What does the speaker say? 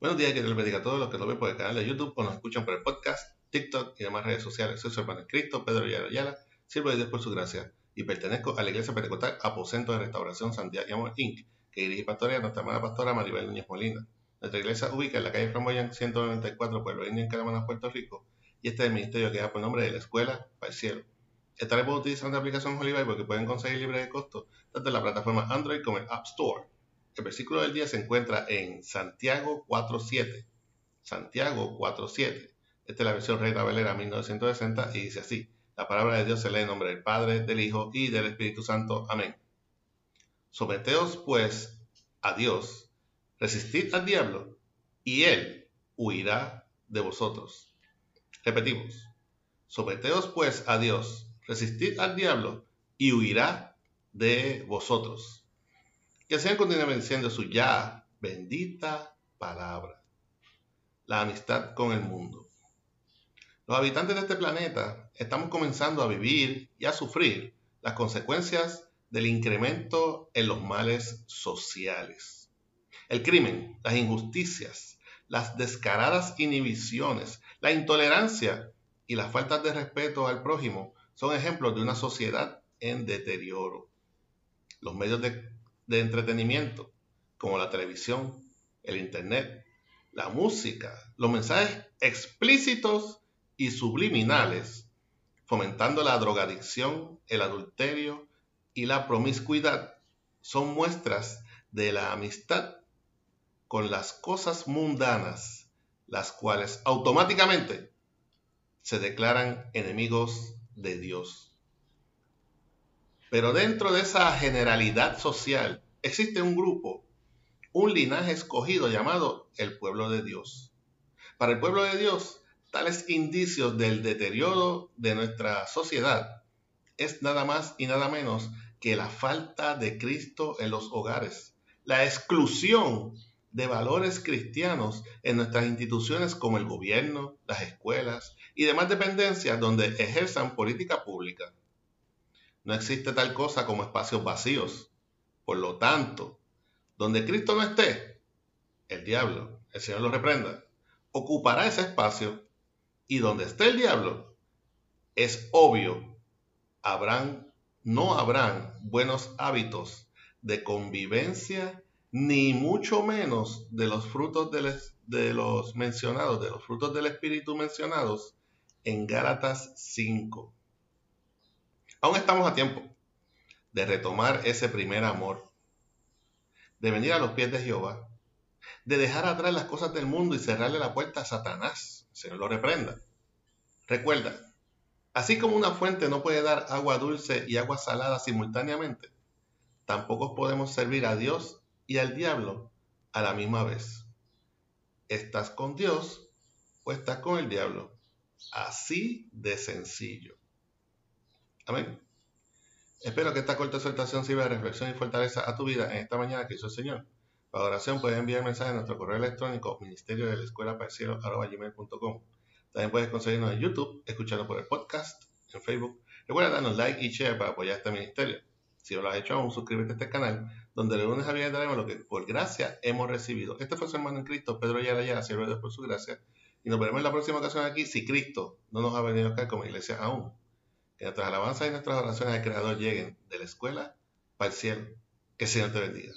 Buenos días, que Dios les bendiga a todos los que nos ven por el canal de YouTube o nos escuchan por el podcast, TikTok y demás redes sociales. Soy su hermano Cristo, Pedro Ayala, sirvo de Dios por su gracia y pertenezco a la Iglesia Pentecostal Aposento de Restauración Santiago Inc., que dirige pastorea nuestra hermana pastora Maribel Núñez Molina. Nuestra iglesia ubica en la calle Flamboyán 194, Pueblo Indio, en Caramana, Puerto Rico, y este es el ministerio que da por nombre de la Escuela para el Cielo. Estaremos utilizando la aplicación porque pueden conseguir libre de costo tanto en la plataforma Android como en App Store. El versículo del día se encuentra en Santiago 4.7. Santiago 4.7. Esta es la versión Reina Valera 1960 y dice así. La palabra de Dios se lee en nombre del Padre, del Hijo y del Espíritu Santo. Amén. Someteos pues a Dios, resistid al diablo y él huirá de vosotros. Repetimos. Someteos pues a Dios, resistid al diablo y huirá de vosotros. Que el Señor continúe su ya bendita palabra. La amistad con el mundo. Los habitantes de este planeta estamos comenzando a vivir y a sufrir las consecuencias del incremento en los males sociales. El crimen, las injusticias, las descaradas inhibiciones, la intolerancia y las faltas de respeto al prójimo son ejemplos de una sociedad en deterioro. Los medios de de entretenimiento, como la televisión, el Internet, la música, los mensajes explícitos y subliminales, fomentando la drogadicción, el adulterio y la promiscuidad, son muestras de la amistad con las cosas mundanas, las cuales automáticamente se declaran enemigos de Dios. Pero dentro de esa generalidad social existe un grupo, un linaje escogido llamado el pueblo de Dios. Para el pueblo de Dios, tales indicios del deterioro de nuestra sociedad es nada más y nada menos que la falta de Cristo en los hogares, la exclusión de valores cristianos en nuestras instituciones como el gobierno, las escuelas y demás dependencias donde ejerzan política pública. No existe tal cosa como espacios vacíos. Por lo tanto, donde Cristo no esté, el diablo, el Señor lo reprenda, ocupará ese espacio y donde esté el diablo, es obvio, habrán, no habrán buenos hábitos de convivencia, ni mucho menos de los frutos de los mencionados, de los frutos del Espíritu mencionados en Gálatas 5. Aún estamos a tiempo de retomar ese primer amor, de venir a los pies de Jehová, de dejar atrás las cosas del mundo y cerrarle la puerta a Satanás. Se lo reprenda. Recuerda, así como una fuente no puede dar agua dulce y agua salada simultáneamente, tampoco podemos servir a Dios y al diablo a la misma vez. ¿Estás con Dios o estás con el diablo? Así de sencillo. Amén. Espero que esta corta exhortación sirva de reflexión y fortaleza a tu vida en esta mañana que hizo el Señor. Para oración puedes enviar mensaje a nuestro correo electrónico ministerio de la escuela para gmail.com. También puedes conseguirnos en YouTube, escucharlo por el podcast, en Facebook. Recuerda darnos like y share para apoyar este ministerio. Si no lo has hecho aún, suscríbete a este canal, donde de lunes a viernes daremos lo que por gracia hemos recibido. Este fue su hermano en Cristo, Pedro Yara Yara, siervo de Dios por su gracia. Y nos veremos en la próxima ocasión aquí, si Cristo no nos ha venido acá como iglesia aún. Que nuestras alabanzas y nuestras oraciones al Creador lleguen de la escuela para el cielo. Que el Señor te bendiga.